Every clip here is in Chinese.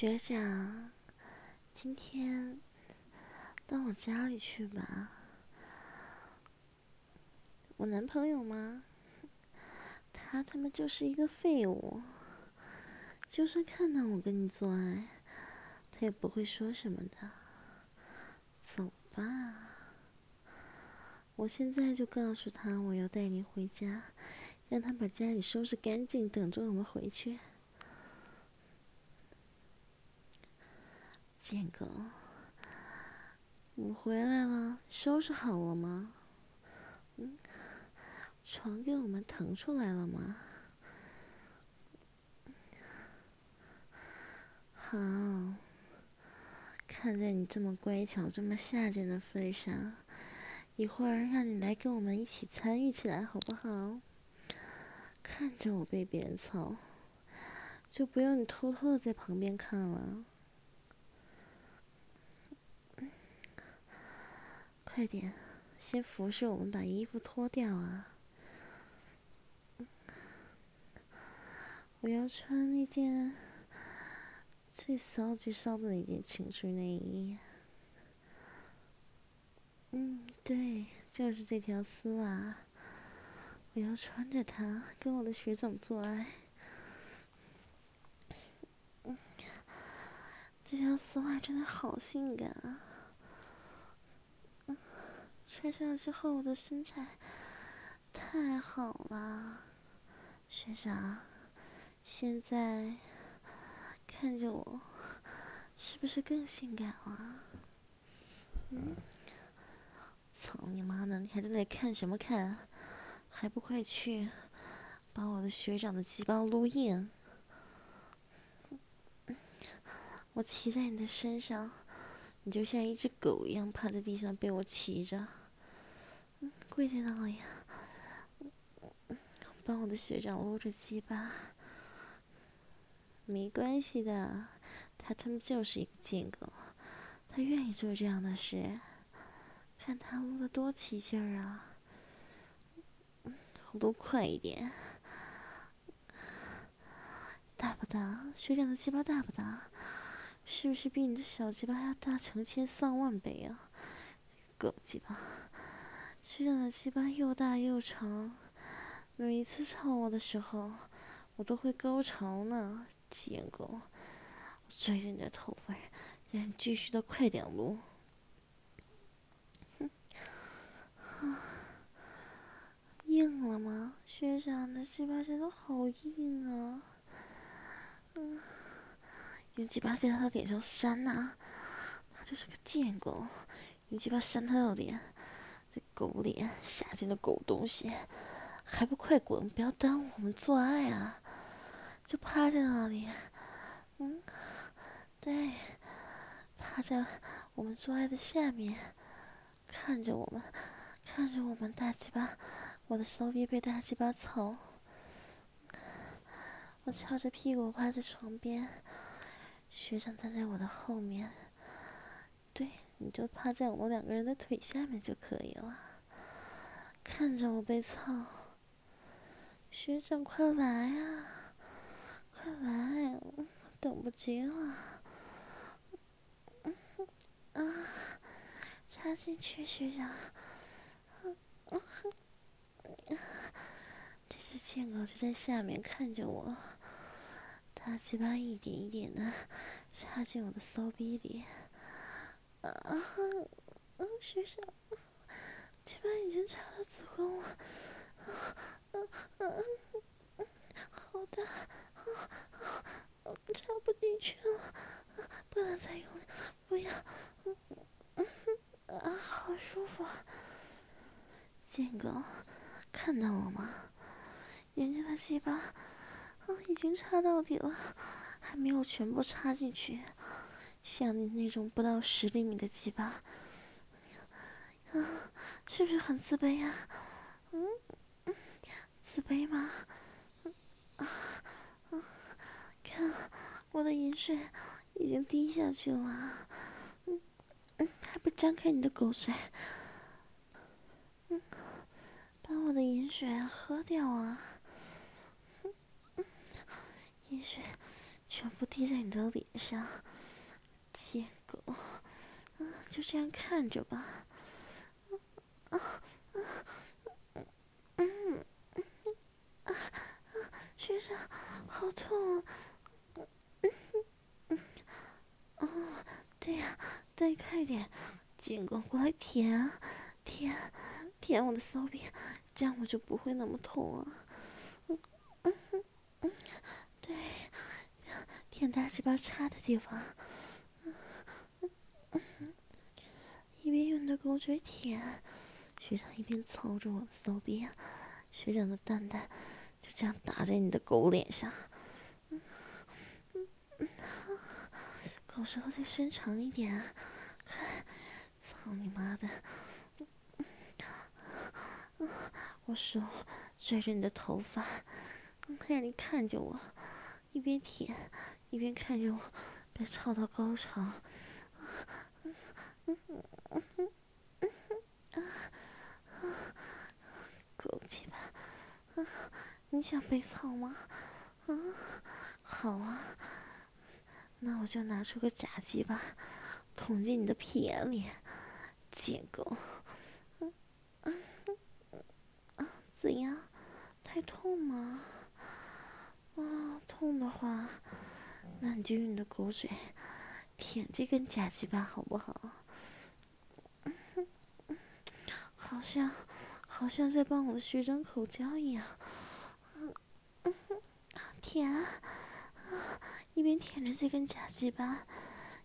学长，今天到我家里去吧。我男朋友吗？他他妈就是一个废物，就算看到我跟你做爱，他也不会说什么的。走吧，我现在就告诉他我要带你回家，让他把家里收拾干净，等着我们回去。贱狗，我回来了，收拾好了吗？嗯，床给我们腾出来了吗？好，看在你这么乖巧、这么下贱的份上，一会儿让你来跟我们一起参与起来，好不好？看着我被别人操，就不用你偷偷的在旁边看了。快点，先服侍我们把衣服脱掉啊！我要穿那件最骚最骚的那件情趣内衣。嗯，对，就是这条丝袜。我要穿着它跟我的学长做爱。这条丝袜真的好性感啊！穿上之后，我的身材太好了，学长，现在看着我，是不是更性感了？嗯，操你妈的，你还在那看什么看？还不快去把我的学长的鸡巴撸硬！我骑在你的身上，你就像一只狗一样趴在地上被我骑着。跪在那里，帮我的学长撸着鸡巴，没关系的，他他妈就是一个贱狗，他愿意做这样的事，看他撸的多起劲儿啊！撸快一点，大不大？学长的鸡巴大不大？是不是比你的小鸡巴要大成千上万倍啊？狗鸡巴！学长的鸡巴又大又长，每一次操我的时候，我都会高潮呢，贱狗！我拽着你的头发，让你继续的快点撸。哼，硬了吗？学长的鸡巴真的好硬啊！嗯，用鸡巴在他的脸上扇呐，他就是个贱狗，用鸡巴扇他的脸。这狗脸，下贱的狗东西，还不快滚！不要耽误我们做爱啊！就趴在那里，嗯，对，趴在我们做爱的下面，看着我们，看着我们大鸡巴，我的骚逼被大鸡巴操。我翘着屁股趴在床边，学长站在我的后面，对。你就趴在我们两个人的腿下面就可以了，看着我被操，学长快来啊，快来，等不及了，啊，插进去，学长，这只贱狗就在下面看着我，大鸡巴一点一点的插进我的骚逼里。啊，嗯，学长，鸡巴已经插到子宫了，啊，嗯嗯嗯，好大，啊啊，插不进去了，不能再用力，不要，嗯嗯啊，好舒服，贱狗，看到我吗？人家的鸡巴，啊，已经插到底了，还没有全部插进去。像你那种不到十厘米的鸡巴，啊，是不是很自卑呀？嗯，自卑吗？啊啊，看我的饮水已经滴下去了，嗯嗯，还不张开你的狗嘴？嗯，把我的饮水喝掉啊！嗯嗯，饮水全部滴在你的脸上，狗，就这样看着吧。啊啊嗯嗯啊啊，学长，好痛啊！嗯嗯哦，对呀，对，快点，贱狗过来舔啊，舔，舔我的骚逼，这样我就不会那么痛啊。嗯嗯嗯，对。舔大鸡巴叉的地方，一边用的狗嘴舔，学长一边操着我的骚逼，学长的蛋蛋就这样打在你的狗脸上，狗舌头再伸长一点，快，操你妈的！我手拽着你的头发，让你看着我，一边舔。一边看着我被操到高潮，你想被操吗？啊，好啊，那我就拿出个假鸡巴捅进你的屁眼里，贱狗，啊，怎样？太痛吗？啊，痛的话。那你就用你的狗嘴舔这根假鸡巴好不好？好像好像在帮我的学长口交一样，嗯舔啊，一边舔着这根假鸡巴，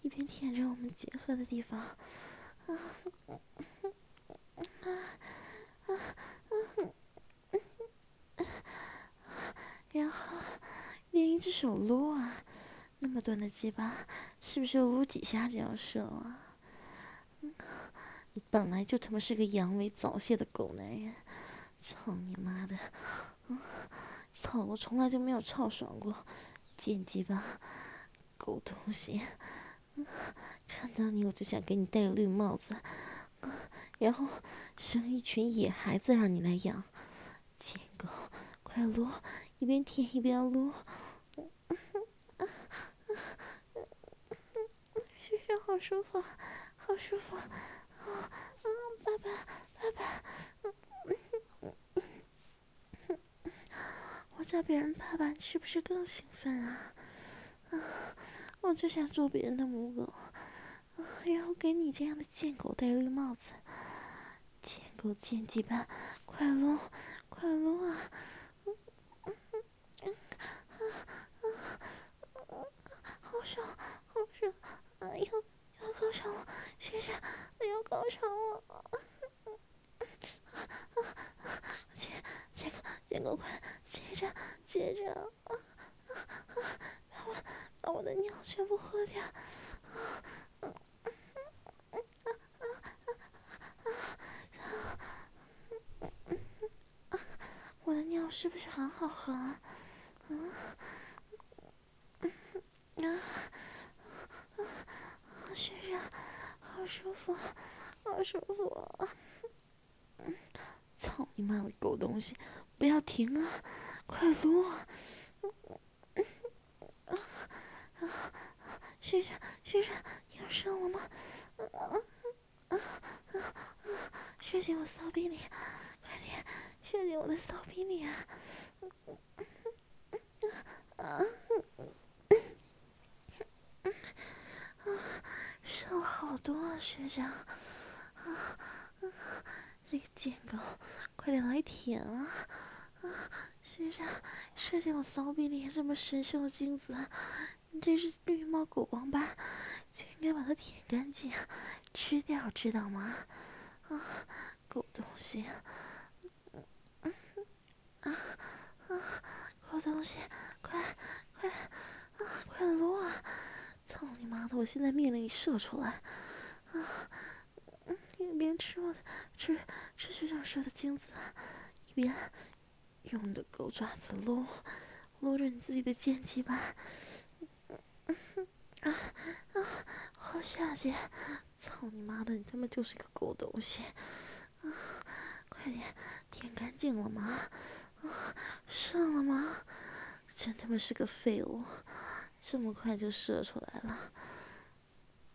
一边舔着我们结合的地方，啊啊啊啊！然后另一只手撸啊。那么短的鸡巴，是不是撸几下就要射了？本来就他妈是个阳痿早泄的狗男人，操你妈的！操，我从来就没有操爽过，贱鸡巴，狗东西！看到你我就想给你戴绿帽子，然后生一群野孩子让你来养，贱狗，快撸，一边舔一边撸。好舒服，好舒服，啊啊，爸爸，爸爸，我叫别人爸爸，你是不是更兴奋啊？啊，我就想做别人的母狗，然后给你这样的贱狗戴绿帽子，贱狗贱鸡巴，快撸，快撸啊！好爽，好爽，哎呦！要高潮了，学长，我要高潮了！接，接个，接个快，接着，接着，把我，把我的尿全部喝掉！我的尿是不是很好喝？啊，啊！学长，好舒服，好舒服！操你妈的狗东西，不要停啊，快撸！学长，学长，要射我吗？啊啊啊啊射进我骚逼里，快点，射进我的骚逼里啊！啊！瘦好多啊，学长！啊啊，这个贱狗，快点来舔！啊，学长，射进我骚逼里这么神圣的精子，你这是绿帽狗王八，就应该把它舔干净，吃掉，知道吗？啊，狗东西！啊啊！狗东西，快快啊，快撸啊！操你妈的！我现在命令你射出来！啊，一边吃我的吃吃学长射的精子，一边用你的狗爪子撸撸着你自己的奸鸡巴！啊啊！好下贱！操你妈的！你他妈就是个狗东西！啊，快点舔干净了吗？啊，射了吗？真他妈是个废物！这么快就射出来了，